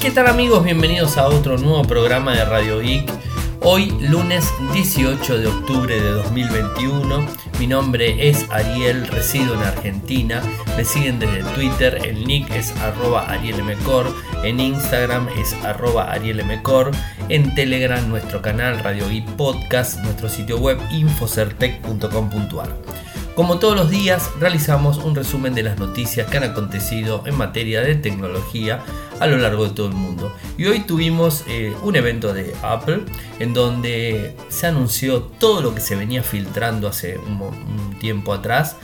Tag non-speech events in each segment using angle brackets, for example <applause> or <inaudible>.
¿Qué tal amigos? Bienvenidos a otro nuevo programa de Radio Geek. Hoy lunes 18 de octubre de 2021. Mi nombre es Ariel, resido en Argentina. Me siguen desde Twitter, el nick es arroba arielmcor, en Instagram es arroba arielmcor, en Telegram nuestro canal Radio Geek Podcast, nuestro sitio web infocertec.com.ar. Como todos los días, realizamos un resumen de las noticias que han acontecido en materia de tecnología a lo largo de todo el mundo. Y hoy tuvimos eh, un evento de Apple en donde se anunció todo lo que se venía filtrando hace un, tiempo atrás.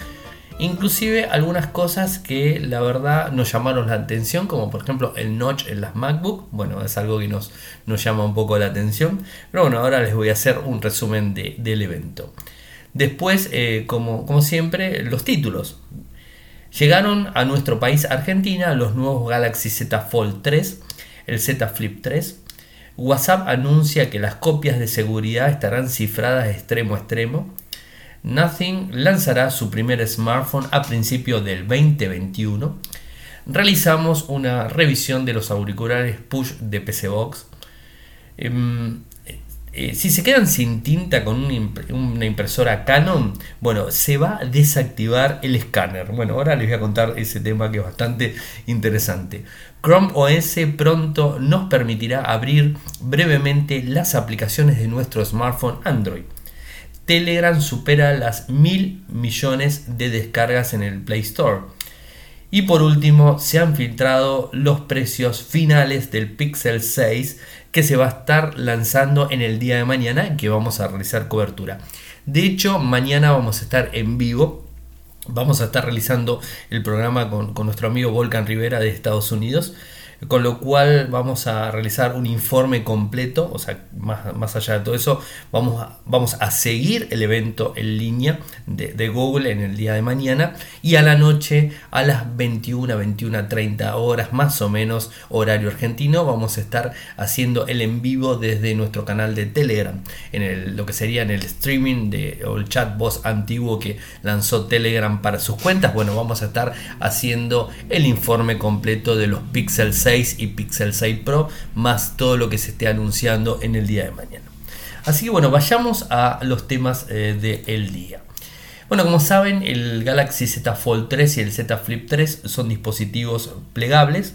Inclusive algunas cosas que la verdad nos llamaron la atención, como por ejemplo el notch en las MacBook. Bueno, es algo que nos, llama un poco la atención. Pero bueno, ahora les voy a hacer un resumen de, del evento. Después, eh, como, siempre, los títulos. Llegaron a nuestro país Argentina los nuevos Galaxy Z Fold 3, el Z Flip 3. WhatsApp anuncia que las copias de seguridad estarán cifradas extremo a extremo. Nothing lanzará su primer smartphone a principios del 2021. Realizamos una revisión de los auriculares push de PC Box. Eh, si se quedan sin tinta con una, impresora Canon, bueno, se va a desactivar el escáner. Bueno, ahora les voy a contar ese tema que es bastante interesante. Chrome OS pronto nos permitirá abrir brevemente las aplicaciones de nuestro smartphone Android. Telegram supera las mil millones de descargas en el Play Store. Y por último, se han filtrado los precios finales del Pixel 6 que se va a estar lanzando en el día de mañana que vamos a realizar cobertura. De hecho, mañana vamos a estar en vivo. Vamos a estar realizando el programa con, con nuestro amigo Volcan Rivera de Estados Unidos con lo cual vamos a realizar un informe completo, o sea, más, allá de todo eso, vamos a, vamos a seguir el evento en línea de, Google en el día de mañana y a la noche a las 21, 21, 30 horas más o menos horario argentino vamos a estar haciendo el en vivo desde nuestro canal de Telegram, en el, lo que sería en el streaming de, o el chat voz antiguo que lanzó Telegram para sus cuentas, bueno, vamos a estar haciendo el informe completo de los Pixel 6 y Pixel 6 Pro, más todo lo que se esté anunciando en el día de mañana. Así que bueno, vayamos a los temas eh, del día. Bueno, como saben, el Galaxy Z Fold 3 y el Z Flip 3 son dispositivos plegables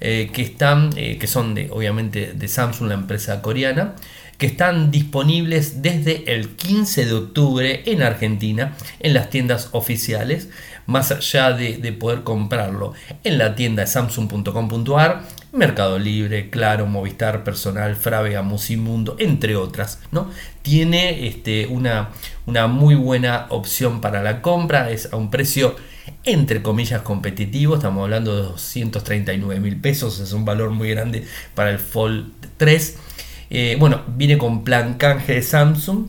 eh, que están, eh, que son de, obviamente de Samsung, la empresa coreana, que están disponibles desde el 15 de octubre en Argentina en las tiendas oficiales más allá de, poder comprarlo en la tienda de samsung.com.ar, Mercado Libre, Claro, Movistar, Personal, Frávega, Musimundo, entre otras. ¿no? Tiene este, una, una muy buena opción para la compra, es a un precio entre comillas competitivo, estamos hablando de 239 mil pesos, es un valor muy grande para el Fold 3. Eh, bueno, viene con plan canje de Samsung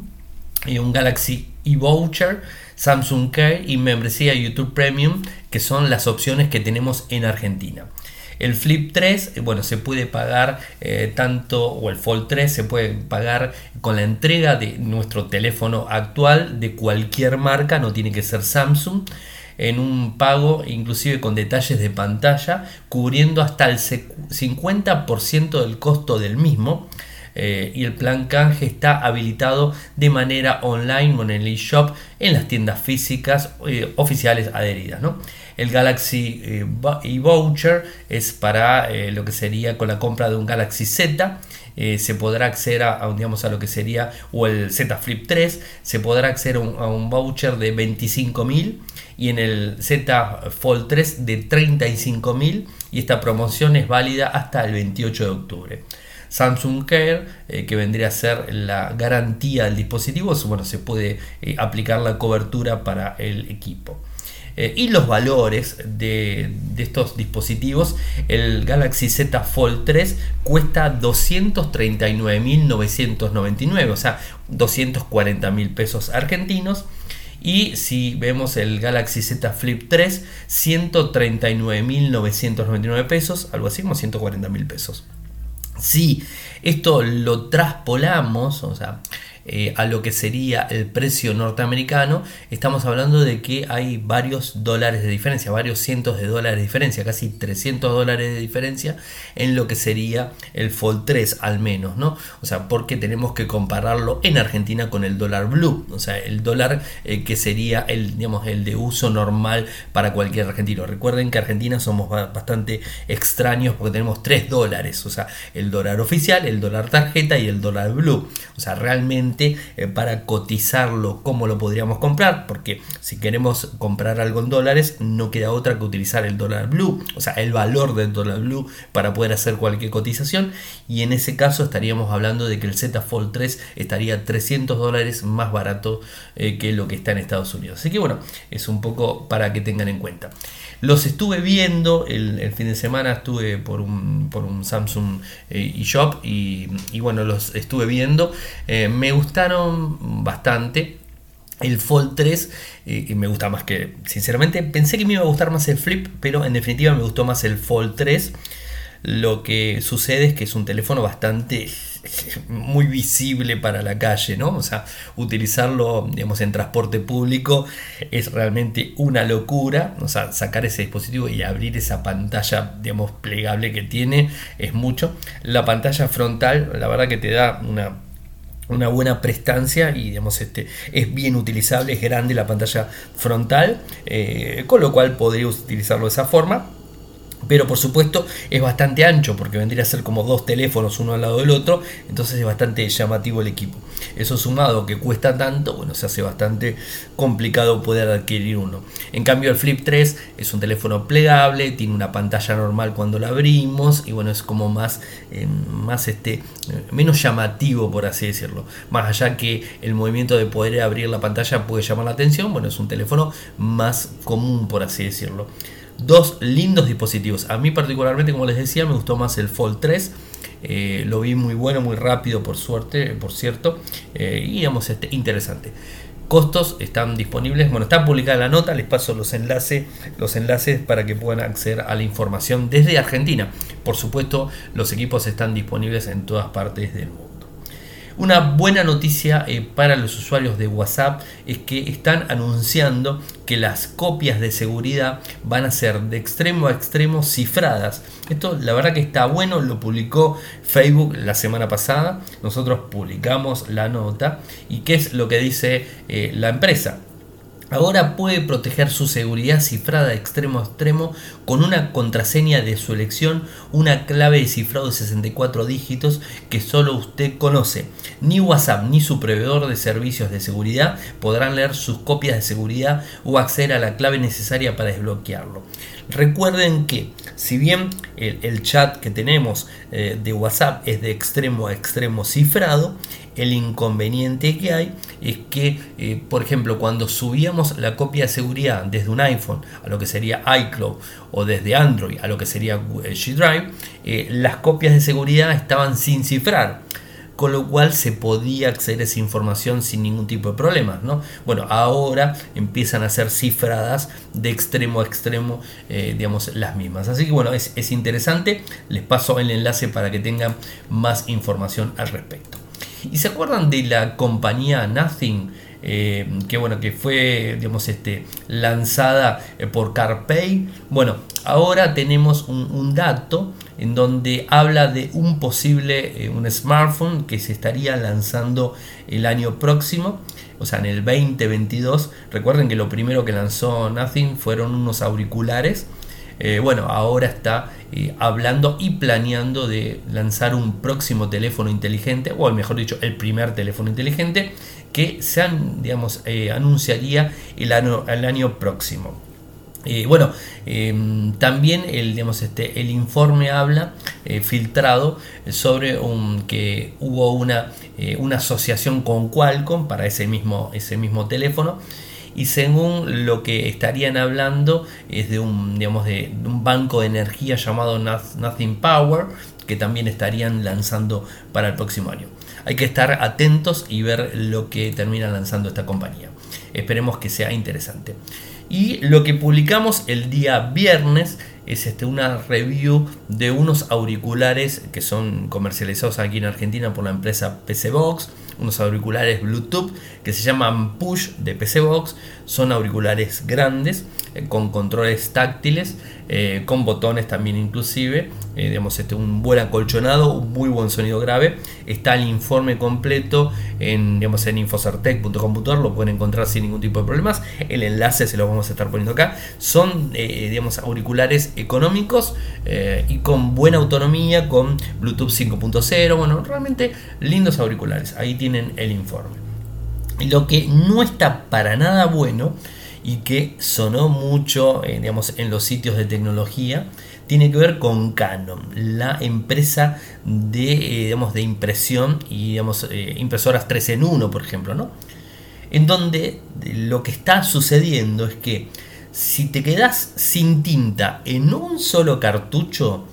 y un Galaxy e-voucher Samsung Care y membresía YouTube Premium, que son las opciones que tenemos en Argentina. El Flip 3, eh, bueno, se puede pagar eh, tanto, o el Fold 3 se puede pagar con la entrega de nuestro teléfono actual de cualquier marca, no tiene que ser Samsung, en un pago inclusive con detalles de pantalla, cubriendo hasta el 50% del costo del mismo. Eh, y el plan canje está habilitado de manera online en el eShop en las tiendas físicas eh, oficiales adheridas. El Galaxy eh, e-Voucher es para lo que sería con la compra de un Galaxy Z. se podrá acceder a, digamos, a lo que sería o el Z Flip 3 se podrá acceder a un, voucher de 25.000 y en el Z Fold 3 de 35.000 y esta promoción es válida hasta el 28 de octubre. Samsung Care, eh, que vendría a ser la garantía del dispositivo, bueno, se puede eh, aplicar la cobertura para el equipo. Eh, y los valores de, estos dispositivos, el Galaxy Z Fold 3 cuesta 239.999, o sea, 240.000 pesos argentinos. Y si vemos el Galaxy Z Flip 3, 139.999 pesos, algo así como 140.000 pesos. Si esto lo traspolamos, o sea, eh, a lo que sería el precio norteamericano, estamos hablando de que hay varios dólares de diferencia, varios cientos de dólares de diferencia, casi 300 dólares de diferencia en lo que sería el Fold 3 al menos, ¿no? O sea, porque tenemos que compararlo en Argentina con el dólar blue, o sea, el dólar eh, que sería el, digamos, el de uso normal para cualquier argentino. Recuerden que Argentina somos bastante extraños porque tenemos tres dólares, o sea, el dólar oficial, el dólar tarjeta y el dólar blue. O sea, realmente eh, para cotizarlo, ¿cómo lo podríamos comprar? Porque si queremos comprar algo en dólares, no queda otra que utilizar el dólar blue, o sea, el valor del dólar blue para poder hacer cualquier cotización. Y en ese caso estaríamos hablando de que el Z Fold 3 estaría 300 dólares más barato eh, que lo que está en Estados Unidos. Así que bueno, es un poco para que tengan en cuenta. Los estuve viendo el, fin de semana, estuve por un, por un Samsung eh, eShop y, y, bueno, los estuve viendo. Me gustaron bastante. El Fold 3 y, me gusta más que, sinceramente, pensé que me iba a gustar más el Flip, pero en definitiva me gustó más el Fold 3. Lo que sucede es que es un teléfono bastante <laughs> muy visible para la calle, ¿no? O sea, utilizarlo, digamos, en transporte público es realmente una locura, o sea, sacar ese dispositivo y abrir esa pantalla, digamos, plegable que tiene es mucho. La pantalla frontal, la verdad que te da una una buena prestancia y digamos este es bien utilizable es grande la pantalla frontal eh, con lo cual podría utilizarlo de esa forma pero por supuesto es bastante ancho porque vendría a ser como dos teléfonos uno al lado del otro, entonces es bastante llamativo el equipo. Eso sumado que cuesta tanto, bueno, se hace bastante complicado poder adquirir uno. En cambio el Flip 3 es un teléfono plegable, tiene una pantalla normal cuando la abrimos y bueno, es como más, eh, más este, menos llamativo por así decirlo. Más allá que el movimiento de poder abrir la pantalla puede llamar la atención, bueno, es un teléfono más común por así decirlo dos lindos dispositivos. A mí particularmente, como les decía, me gustó más el Fold 3. Eh, lo vi muy bueno, muy rápido, por suerte, por cierto. Eh, y digamos, este, interesante. Costos están disponibles. Bueno, está publicada la nota. Les paso los enlaces, los enlaces para que puedan acceder a la información desde Argentina. Por supuesto, los equipos están disponibles en todas partes del mundo. Una buena noticia eh, para los usuarios de WhatsApp es que están anunciando que las copias de seguridad van a ser de extremo a extremo cifradas. Esto la verdad que está bueno, lo publicó Facebook la semana pasada, nosotros publicamos la nota y qué es lo que dice eh, la empresa. Ahora puede proteger su seguridad cifrada de extremo a extremo con una contraseña de su elección, una clave de cifrado de 64 dígitos que solo usted conoce. Ni WhatsApp ni su proveedor de servicios de seguridad podrán leer sus copias de seguridad o acceder a la clave necesaria para desbloquearlo. Recuerden que si bien el, chat que tenemos eh, de WhatsApp es de extremo a extremo cifrado, el inconveniente que hay es que, eh, por ejemplo, cuando subíamos la copia de seguridad desde un iPhone a lo que sería iCloud o desde Android a lo que sería G Drive, eh, las copias de seguridad estaban sin cifrar con lo cual se podía acceder a esa información sin ningún tipo de problemas. ¿no? Bueno, ahora empiezan a ser cifradas de extremo a extremo, eh, digamos, las mismas. Así que bueno, es, es interesante, les paso el enlace para que tengan más información al respecto. ¿Y se acuerdan de la compañía Nothing? Eh, que bueno, que fue digamos, este, lanzada eh, por CarPay. Bueno, ahora tenemos un, dato en donde habla de un posible, eh, un smartphone que se estaría lanzando el año próximo, o sea, en el 2022. Recuerden que lo primero que lanzó Nothing fueron unos auriculares eh, bueno, ahora está eh, hablando y planeando de lanzar un próximo teléfono inteligente, o mejor dicho, el primer teléfono inteligente que se digamos, eh, anunciaría el año, próximo. bueno, em, también este, el informe habla filtrado sobre que hubo una, asociación con Qualcomm para ese mismo teléfono y según lo que estarían hablando es de un, digamos, de, un banco de energía llamado Nothing Power que también estarían lanzando para el próximo año. Hay que estar atentos y ver lo que termina lanzando esta compañía. Esperemos que sea interesante. Y lo que publicamos el día viernes es este, una review de unos auriculares que son comercializados aquí en Argentina por la empresa PC Box. Unos auriculares Bluetooth que se llaman Push de PC Box. Son auriculares grandes con controles táctiles, eh, con botones también inclusive. Eh, digamos, este, un buen acolchonado, un muy buen sonido grave. Está el informe completo en, digamos, en infocertec.com.ar, lo pueden encontrar sin ningún tipo de problemas. El enlace se lo vamos a estar poniendo acá. Son digamos, auriculares económicos y con buena autonomía, con Bluetooth 5.0. Bueno, realmente lindos auriculares. Ahí tienen el informe. Lo que no está para nada bueno y que sonó mucho eh, digamos, en los sitios de tecnología tiene que ver con Canon, la empresa de, eh, digamos, de impresión y digamos, eh, impresoras 3 en 1, por ejemplo, ¿no? En donde lo que está sucediendo es que si te quedas sin tinta en un solo cartucho,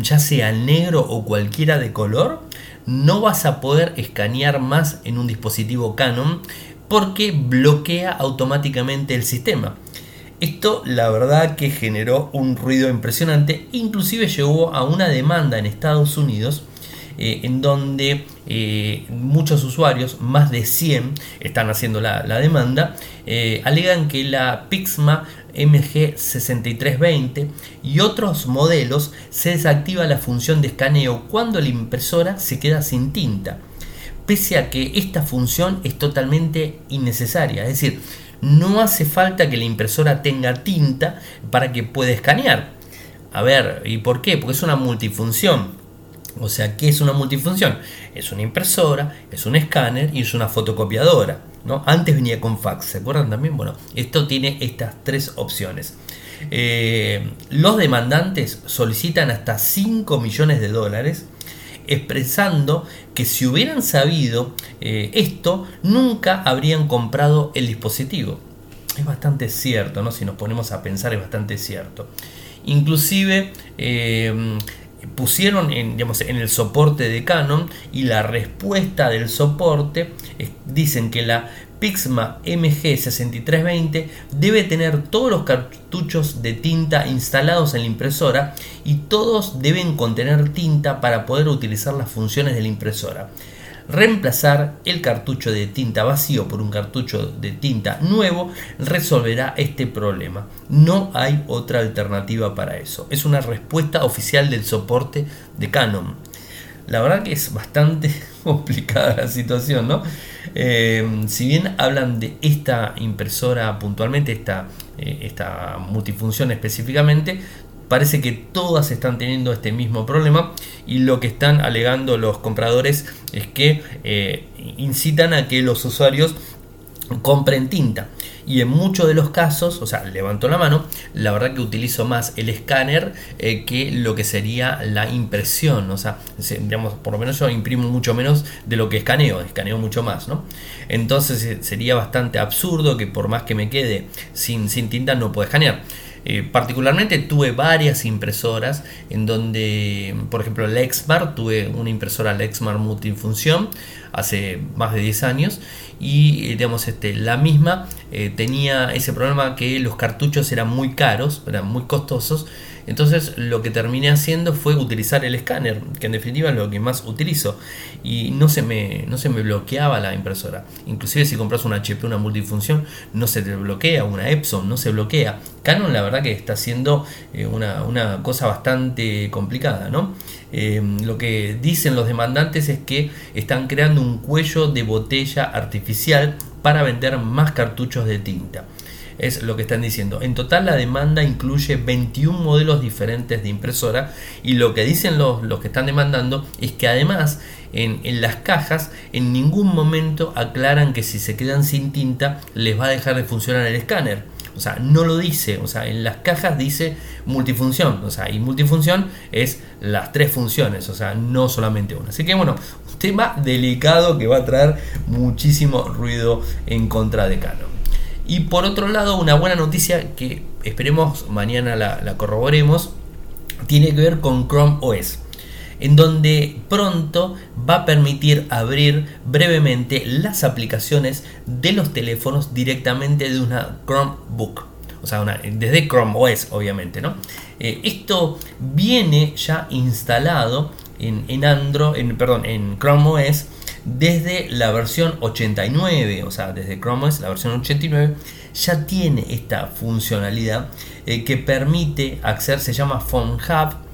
ya sea negro o cualquiera de color, no vas a poder escanear más en un dispositivo Canon porque bloquea automáticamente el sistema. Esto la verdad que generó un ruido impresionante, inclusive llevó a una demanda en Estados Unidos eh, en donde eh, muchos usuarios, más de 100, están haciendo la, demanda, eh, alegan que la Pixma MG6320 y otros modelos se desactiva la función de escaneo cuando la impresora se queda sin tinta, pese a que esta función es totalmente innecesaria, es decir, no hace falta que la impresora tenga tinta para que pueda escanear. A ver, ¿y por qué? Porque es una multifunción. O sea, ¿qué es una multifunción? Es una impresora, es un escáner y es una fotocopiadora. ¿no? Antes venía con fax, ¿se acuerdan también? Bueno, esto tiene estas tres opciones. Eh, los demandantes solicitan hasta 5 millones de dólares expresando que si hubieran sabido eh, esto, nunca habrían comprado el dispositivo. Es bastante cierto, ¿no? Si nos ponemos a pensar es bastante cierto. Inclusive eh, pusieron en, digamos, en el soporte de Canon y la respuesta del soporte dicen que la Pixma MG6320 debe tener todos los cartuchos de tinta instalados en la impresora y todos deben contener tinta para poder utilizar las funciones de la impresora. Reemplazar el cartucho de tinta vacío por un cartucho de tinta nuevo resolverá este problema. No hay otra alternativa para eso. Es una respuesta oficial del soporte de Canon. La verdad que es bastante <laughs> complicada la situación, ¿no? Eh, si bien hablan de esta impresora puntualmente, esta, eh, esta multifunción específicamente, parece que todas están teniendo este mismo problema y lo que están alegando los compradores es que eh, incitan a que los usuarios compren tinta y en muchos de los casos, o sea, levanto la mano, la verdad que utilizo más el escáner eh, que lo que sería la impresión, o sea, digamos, por lo menos yo imprimo mucho menos de lo que escaneo, escaneo mucho más, ¿no? Entonces eh, sería bastante absurdo que por más que me quede sin, sin tinta no pueda escanear. Eh, particularmente tuve varias impresoras en donde, por ejemplo, Lexmar, tuve una impresora Lexmar multifunción hace más de 10 años y eh, digamos este, la misma eh, tenía ese problema que los cartuchos eran muy caros, eran muy costosos entonces lo que terminé haciendo fue utilizar el escáner, que en definitiva es lo que más utilizo. Y no se me, no se me bloqueaba la impresora. Inclusive si compras una HP, una multifunción, no se te bloquea, una Epson, no se bloquea. Canon la verdad que está haciendo eh, una, cosa bastante complicada, ¿no? Eh, lo que dicen los demandantes es que están creando un cuello de botella artificial para vender más cartuchos de tinta es lo que están diciendo. En total la demanda incluye 21 modelos diferentes de impresora y lo que dicen los, los que están demandando es que además en, en, las cajas en ningún momento aclaran que si se quedan sin tinta les va a dejar de funcionar el escáner. O sea, no lo dice, o sea, en las cajas dice multifunción, o sea, y multifunción es las tres funciones, o sea, no solamente una. Así que bueno, un tema delicado que va a traer muchísimo ruido en contra de Canon. Y por otro lado, una buena noticia que esperemos mañana la, corroboremos, tiene que ver con Chrome OS en donde pronto va a permitir abrir brevemente las aplicaciones de los teléfonos directamente de una Chromebook. O sea, desde Chrome OS, obviamente, ¿no? Eh, esto viene ya instalado en, Android, en, perdón, en Chrome OS desde la versión 89, o sea, desde Chrome OS, la versión 89, ya tiene esta funcionalidad eh, que permite acceder, se llama Phone Hub,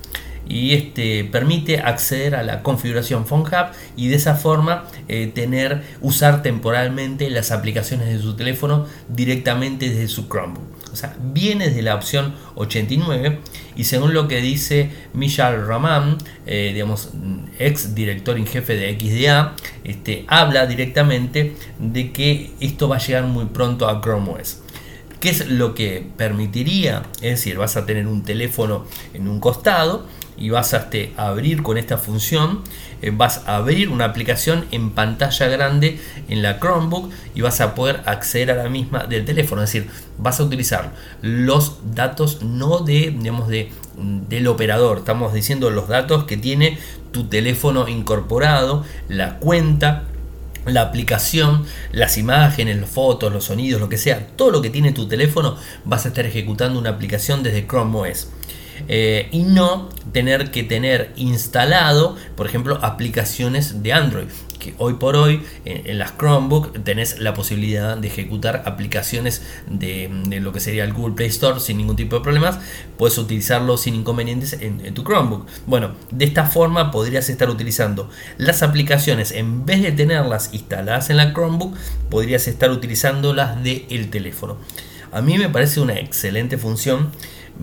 y este permite acceder a la configuración Phone Hub y de esa forma eh, tener usar temporalmente las aplicaciones de su teléfono directamente desde su Chromebook. O sea, viene de la opción 89 y según lo que dice Michal Raman, eh, digamos, ex director en jefe de XDA, este, habla directamente de que esto va a llegar muy pronto a Chrome OS. ¿Qué es lo que permitiría? Es decir, vas a tener un teléfono en un costado y vas a abrir con esta función, eh, vas a abrir una aplicación en pantalla grande en la Chromebook y vas a poder acceder a la misma del teléfono, es decir, vas a utilizar los datos no de, digamos, de, del operador, estamos diciendo los datos que tiene tu teléfono incorporado, la cuenta, la aplicación, las imágenes, las fotos, los sonidos, lo que sea, todo lo que tiene tu teléfono, vas a estar ejecutando una aplicación desde Chrome OS. Eh, y no tener que tener instalado, por ejemplo, aplicaciones de Android. Que hoy por hoy en, las Chromebook tenés la posibilidad de ejecutar aplicaciones de, lo que sería el Google Play Store sin ningún tipo de problemas. Puedes utilizarlo sin inconvenientes en, tu Chromebook. Bueno, de esta forma podrías estar utilizando las aplicaciones en vez de tenerlas instaladas en la Chromebook, podrías estar utilizándolas del el teléfono. A mí me parece una excelente función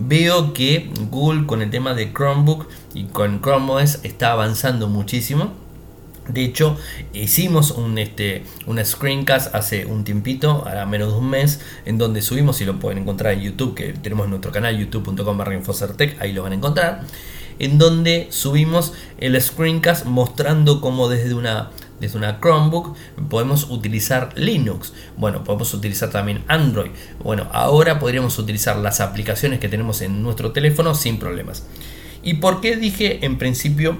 veo que Google con el tema de Chromebook y con Chrome OS está avanzando muchísimo. De hecho, hicimos un, este, una screencast hace un tiempito, a menos de un mes, en donde subimos, y lo pueden encontrar en YouTube, que tenemos en nuestro canal youtube.com barra infocertec, ahí lo van a encontrar, en donde subimos el screencast mostrando cómo desde una desde una Chromebook podemos utilizar Linux. Bueno, podemos utilizar también Android. Bueno, ahora podríamos utilizar las aplicaciones que tenemos en nuestro teléfono sin problemas. ¿Y por qué dije en principio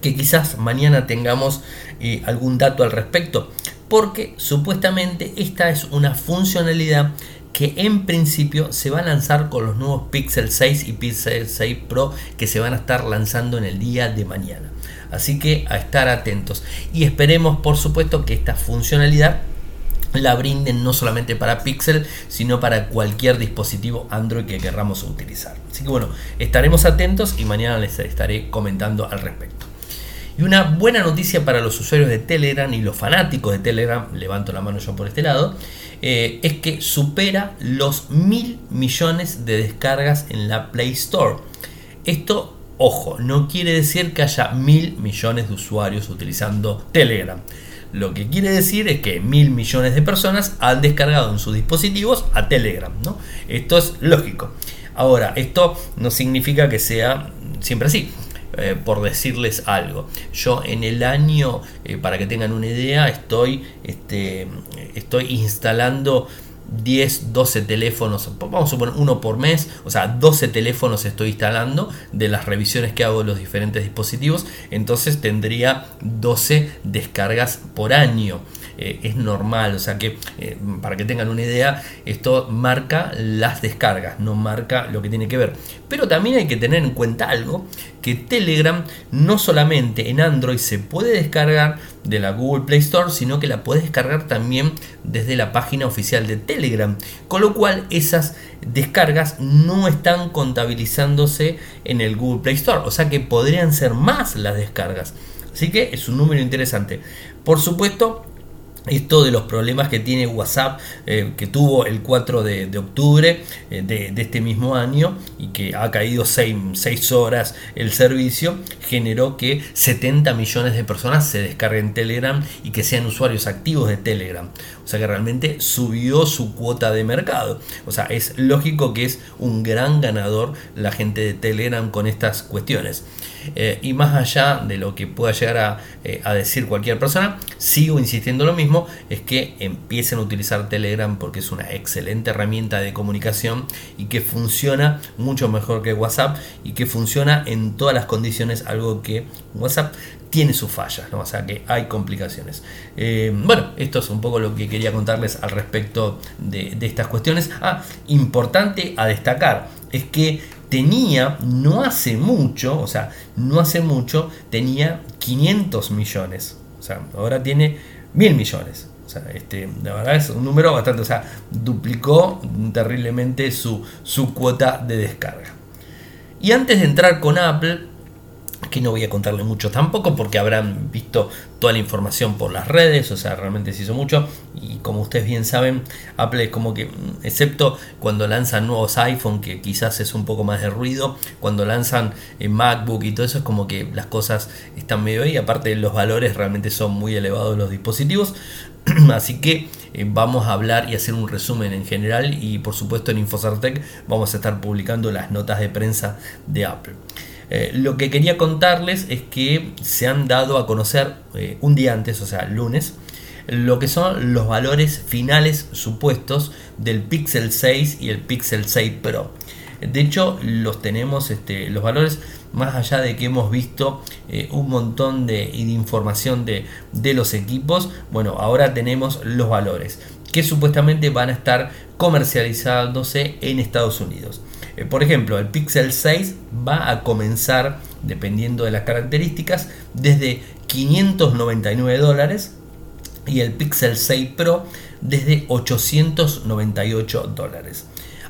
que quizás mañana tengamos eh, algún dato al respecto? Porque supuestamente esta es una funcionalidad que en principio se va a lanzar con los nuevos Pixel 6 y Pixel 6 Pro que se van a estar lanzando en el día de mañana. Así que a estar atentos. Y esperemos, por supuesto, que esta funcionalidad la brinden no solamente para Pixel, sino para cualquier dispositivo Android que querramos utilizar. Así que bueno, estaremos atentos y mañana les estaré comentando al respecto. Y una buena noticia para los usuarios de Telegram y los fanáticos de Telegram, levanto la mano yo por este lado, eh, es que supera los mil millones de descargas en la Play Store. Esto Ojo, no quiere decir que haya mil millones de usuarios utilizando Telegram. Lo que quiere decir es que mil millones de personas han descargado en sus dispositivos a Telegram. ¿no? Esto es lógico. Ahora, esto no significa que sea siempre así. Eh, por decirles algo. Yo en el año, eh, para que tengan una idea, estoy, este, estoy instalando 10, 12 teléfonos, vamos a suponer uno por mes, o sea, 12 teléfonos estoy instalando de las revisiones que hago de los diferentes dispositivos, entonces tendría 12 descargas por año. Eh, es normal, o sea que para que tengan una idea, esto marca las descargas, no marca lo que tiene que ver. Pero también hay que tener en cuenta algo, que Telegram no solamente en Android se puede descargar de la Google Play Store, sino que la puedes descargar también desde la página oficial de Telegram. Con lo cual esas descargas no están contabilizándose en el Google Play Store. O sea que podrían ser más las descargas. Así que es un número interesante. Por supuesto, esto de los problemas que tiene WhatsApp, eh, que tuvo el 4 de, octubre eh, de, este mismo año y que ha caído 6, horas el servicio, generó que 70 millones de personas se descarguen Telegram y que sean usuarios activos de Telegram. Sea que realmente subió su cuota de mercado. O sea, es lógico que es un gran ganador la gente de Telegram con estas cuestiones. Eh, y más allá de lo que pueda llegar a, a decir cualquier persona, sigo insistiendo lo mismo es que empiecen a utilizar Telegram porque es una excelente herramienta de comunicación y que funciona mucho mejor que WhatsApp y que funciona en todas las condiciones, algo que WhatsApp tiene sus fallas, o sea que hay complicaciones. Eh, bueno, esto es un poco lo que quería contarles al respecto de, estas cuestiones. Ah, importante a destacar es que tenía no hace mucho, o sea, no hace mucho, tenía 500 millones O sea, ahora tiene mil millones. O sea, este, la verdad es un número bastante, o sea, duplicó terriblemente su, su cuota de descarga. Y antes de entrar con Apple, que no voy a contarle mucho tampoco porque habrán visto toda la información por las redes, o sea, realmente se hizo mucho. Y como ustedes bien saben, Apple es como que, mm, excepto cuando lanzan nuevos iPhone, que quizás es un poco más de ruido, cuando lanzan eh, MacBook y todo eso es como que las cosas están medio ahí, aparte los valores realmente son muy elevados los dispositivos, <clears throat> así que eh, vamos a hablar y hacer un resumen en general. Y por supuesto en Infosartec vamos a estar publicando las notas de prensa de Apple. Eh, lo que quería contarles es que se han dado a conocer eh, un día antes, o sea, lunes, lo que son los valores finales supuestos del Pixel 6 y el Pixel 6 Pro. De hecho, los tenemos, este, los valores, más allá de que hemos visto eh, un montón de, información de, de los equipos, bueno, ahora tenemos los valores que supuestamente van a estar comercializándose en Estados Unidos. Eh, por ejemplo, el Pixel 6 va a comenzar, dependiendo de las características, desde 599 dólares y el Pixel 6 Pro desde 898 dólares.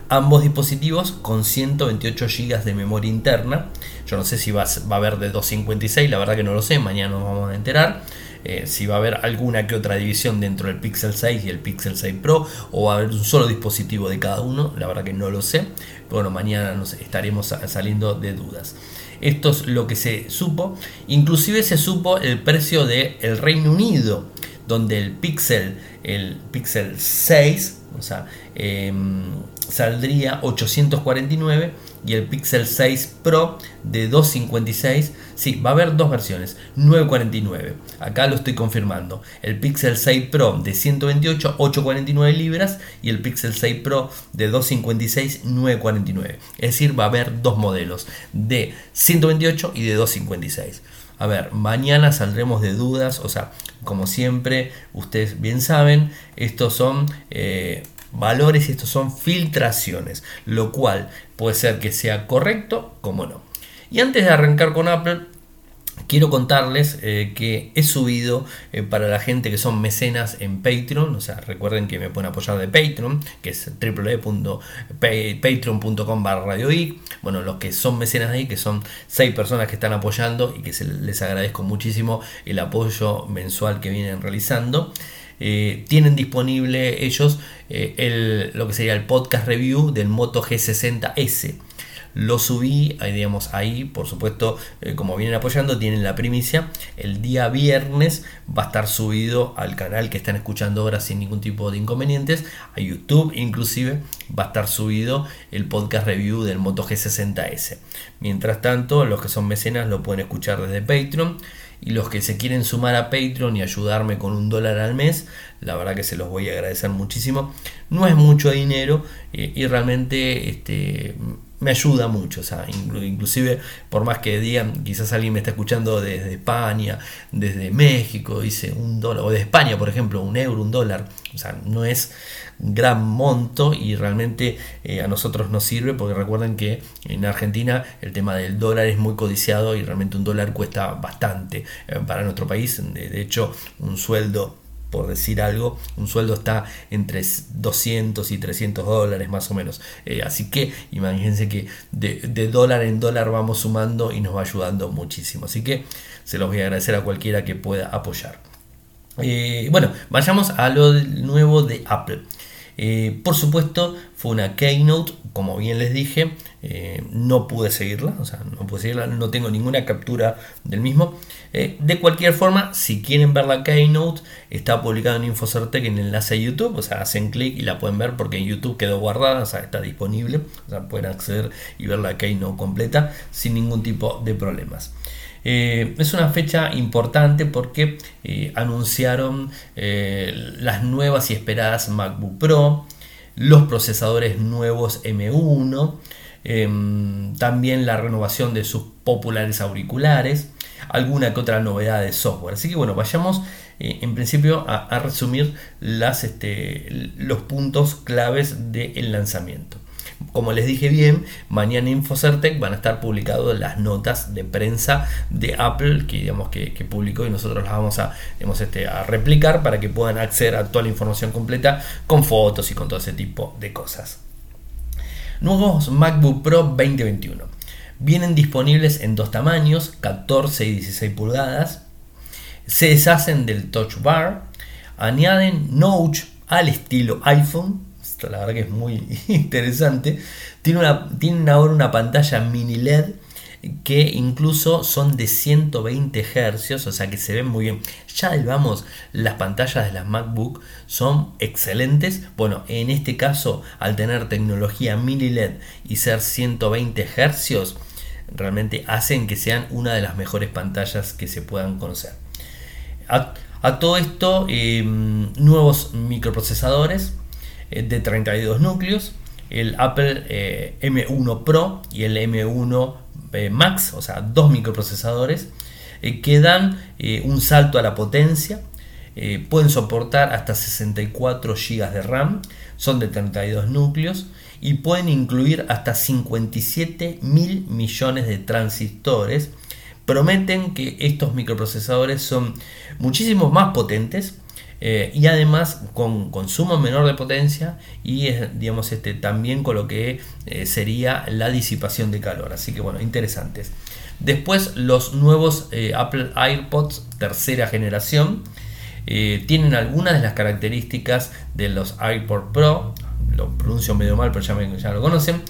Ambos dispositivos con 128 GB de memoria interna. Yo no sé si va, va a haber de 256, la verdad que no lo sé, mañana nos vamos a enterar. Eh, si va a haber alguna que otra división dentro del Pixel 6 y el Pixel 6 Pro o va a haber un solo dispositivo de cada uno, la verdad que no lo sé. Bueno, mañana nos estaremos saliendo de dudas. Esto es lo que se supo. Inclusive se supo el precio del el Reino Unido, donde el Pixel, el Pixel 6, o sea, em, saldría 849 y el Pixel 6 Pro de 256. Sí, va a haber dos versiones, 949. Acá lo estoy confirmando. El Pixel 6 Pro de 128, 849 libras y el Pixel 6 Pro de 256, 949. Es decir, va a haber dos modelos de 128 y de 256. A ver, mañana saldremos de dudas, o sea, como siempre, ustedes bien saben, estos son eh, valores y estos son filtraciones, lo cual puede ser que sea correcto como no. Y antes de arrancar con Apple, quiero contarles eh, que he subido eh, para la gente que son mecenas en Patreon, o sea, recuerden que me pueden apoyar de Patreon, que es www.patreon.com barra Bueno, los que son mecenas ahí, que son seis personas que están apoyando y que les agradezco muchísimo el apoyo mensual que vienen realizando. Eh, tienen disponible ellos lo que sería el podcast review del Moto G60S. Lo subí, ahí, digamos, ahí, por supuesto, eh, como vienen apoyando, tienen la primicia. El día viernes va a estar subido al canal que están escuchando ahora sin ningún tipo de inconvenientes. A YouTube, inclusive, va a estar subido el podcast review del Moto G60S. Mientras tanto, los que son mecenas lo pueden escuchar desde Patreon y los que se quieren sumar a Patreon y ayudarme con un dólar al mes, la verdad que se los voy a agradecer muchísimo. No es mucho dinero eh, y realmente este, me ayuda mucho. O sea, inclusive por más que digan, quizás alguien me está escuchando desde España, desde México, dice un dólar, o de España, por ejemplo, un euro, un dólar. O sea, no es gran monto y realmente eh, a nosotros nos sirve porque recuerden que en Argentina el tema del dólar es muy codiciado y realmente un dólar cuesta bastante eh, para nuestro país. De hecho, un sueldo por decir algo, un sueldo está entre 200 y 300 dólares más o menos. Eh, así que imagínense que de, dólar en dólar vamos sumando y nos va ayudando muchísimo. Así que se los voy a agradecer a cualquiera que pueda apoyar. bueno, vayamos a lo nuevo de Apple. Eh, por supuesto, fue una keynote, como bien les dije, eh, no pude seguirla, o sea, no pude seguirla, no tengo ninguna captura del mismo. Eh, de cualquier forma, si quieren ver la keynote, está publicada en Infocertec en el enlace a YouTube, o sea, hacen clic y la pueden ver porque en YouTube quedó guardada, o sea, está disponible, o sea, pueden acceder y ver la keynote completa sin ningún tipo de problemas. Eh, es una fecha importante porque eh, anunciaron eh, las nuevas y esperadas MacBook Pro, los procesadores nuevos M1, em, también la renovación de sus populares auriculares, alguna que otra novedad de software. Así que bueno, vayamos en principio a, resumir este, los puntos claves del lanzamiento. Como les dije bien, mañana en Infocertec van a estar publicadas las notas de prensa de Apple que, digamos, que, publicó y nosotros las vamos a, este, a replicar para que puedan acceder a toda la información completa con fotos y con todo ese tipo de cosas. Nuevos MacBook Pro 2021. Vienen disponibles en dos tamaños, 14 y 16 pulgadas. Se deshacen del Touch Bar. Añaden Notch al estilo iPhone. La verdad que es muy <laughs> interesante. tienen ahora una pantalla mini LED que incluso son de 120 Hz, o sea que se ven muy bien. Ya vamos, las pantallas de las MacBook son excelentes. Bueno, en este caso, al tener tecnología mini LED y ser 120 Hz, realmente hacen que sean una de las mejores pantallas que se puedan conocer. A, todo esto, em, nuevos microprocesadores de 32 núcleos, el Apple eh, M1 Pro y el M1 eh, Max, o sea, dos microprocesadores que dan un salto a la potencia. pueden soportar hasta 64 GB de RAM, son de 32 núcleos y pueden incluir hasta 57 mil millones de transistores. Prometen que estos microprocesadores son muchísimo más potentes eh, y además con consumo menor de potencia y digamos este también con lo que eh, sería la disipación de calor. Así que bueno interesantes. Después los nuevos eh, Apple AirPods tercera generación tienen algunas de las características de los AirPods Pro. Lo pronuncio medio mal, pero ya, lo conocen.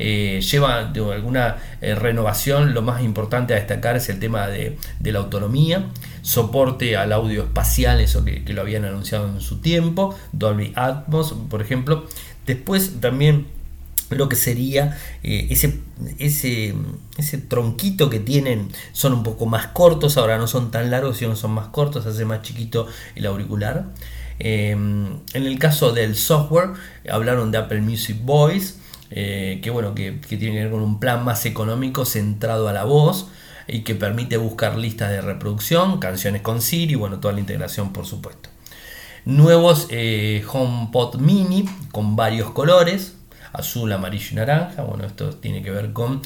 Eh, lleva alguna renovación, lo más importante a destacar es el tema de, la autonomía, soporte al audio espacial, eso que, lo habían anunciado en su tiempo, Dolby Atmos, por ejemplo. Después también lo que sería eh, ese, ese, ese, tronquito que tienen son un poco más cortos, ahora no son tan largos, sino son más cortos, hace más chiquito el auricular. Em, en el caso del software, hablaron de Apple Music Voice, eh, que bueno, que, tiene que ver con un plan más económico centrado a la voz y que permite buscar listas de reproducción, canciones con Siri, bueno, toda la integración por supuesto. Nuevos eh, HomePod Mini con varios colores, azul, amarillo y naranja, bueno, esto tiene que ver con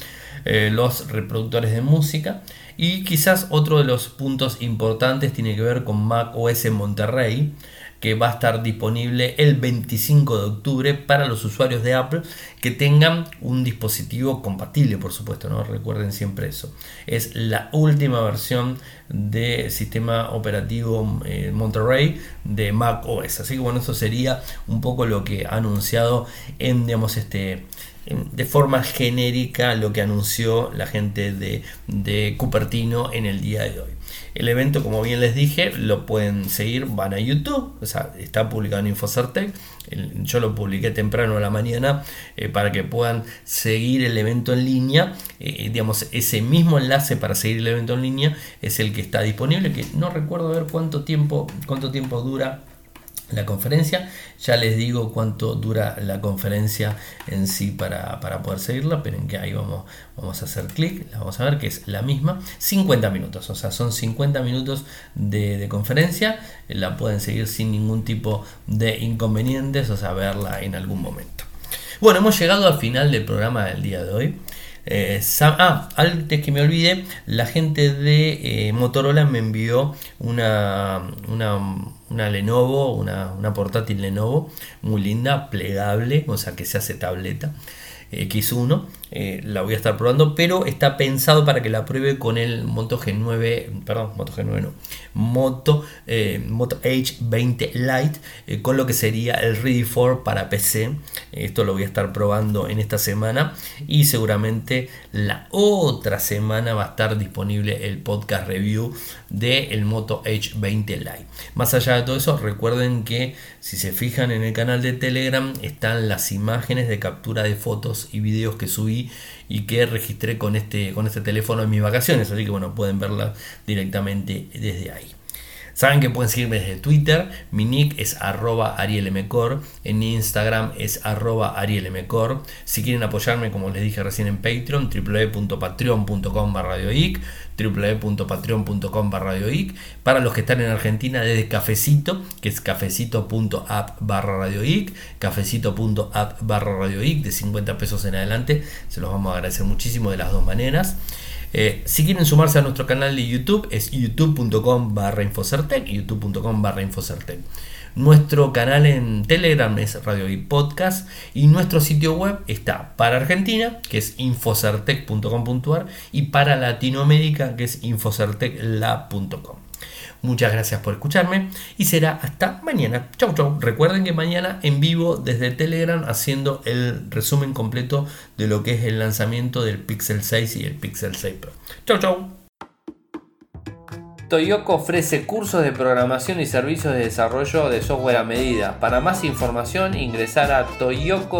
eh, los reproductores de música. Y quizás otro de los puntos importantes tiene que ver con Mac OS Monterrey, que va a estar disponible el 25 de octubre para los usuarios de Apple que tengan un dispositivo compatible, por supuesto, ¿no? Recuerden siempre eso. Es la última versión de sistema operativo eh, Monterrey de Mac OS. Así que bueno, eso sería un poco lo que ha anunciado digamos, este de forma genérica lo que anunció la gente de Cupertino en el día de hoy. El evento, como bien les dije, lo pueden seguir, van a YouTube, o sea, está publicado en Infocertec. Yo lo publiqué temprano a la mañana eh, para que puedan seguir el evento en línea. Eh, digamos, ese mismo enlace para seguir el evento en línea es el que está disponible, que no recuerdo ver cuánto tiempo, cuánto tiempo dura la conferencia. Ya les digo cuánto dura la conferencia en sí para, poder seguirla. Esperen que ahí vamos, vamos a hacer clic. La vamos a ver que es la misma. 50 minutos. O sea, son 50 minutos de, conferencia. La pueden seguir sin ningún tipo de inconvenientes. O sea, verla en algún momento. Bueno, hemos llegado al final del programa del día de hoy. Eh, ah, antes que me olvide, la gente de eh, Motorola me envió una, una una Lenovo, una, una, portátil Lenovo muy linda, plegable, o sea que se hace tableta. X1, eh, la voy a estar probando, pero está pensado para que la pruebe con el Moto G9, perdón, Moto G9 no, Moto, eh, Moto H20 Lite, eh, con lo que sería el Ready for para PC. Esto lo voy a estar probando en esta semana y seguramente la otra semana va a estar disponible el podcast review del el Moto H20 Lite. Más allá de todo eso, recuerden que si se fijan en el canal de Telegram están las imágenes de captura de fotos y videos que subí y que registré con este, con este teléfono en mis vacaciones. Así que bueno, pueden verla directamente desde ahí. Saben que pueden seguirme desde Twitter, mi nick es arroba arielmcor, en Instagram es arroba arielmcor. Si quieren apoyarme, como les dije recién en Patreon, www.patreon.com barra www.patreon.com barra Para los que están en Argentina, desde Cafecito, que es cafecito.app barra radioic, cafecito.app barra radioic, de 50 pesos en adelante, se los vamos a agradecer muchísimo de las dos maneras. Eh, si quieren sumarse a nuestro canal de YouTube es youtube.com barra infocertec, youtube.com barra infocertec. Nuestro canal en Telegram es Radio y Podcast y nuestro sitio web está para Argentina, que es infocertec.com.ar y para Latinoamérica, que es infocertecla.com. Muchas gracias por escucharme y será hasta mañana. Chau, chau. Recuerden que mañana en vivo desde Telegram haciendo el resumen completo de lo que es el lanzamiento del Pixel 6 y el Pixel 6 Pro. Chau, chau. Toyoko ofrece cursos de programación y servicios de desarrollo de software a medida. Para más información ingresar a toyoko.io.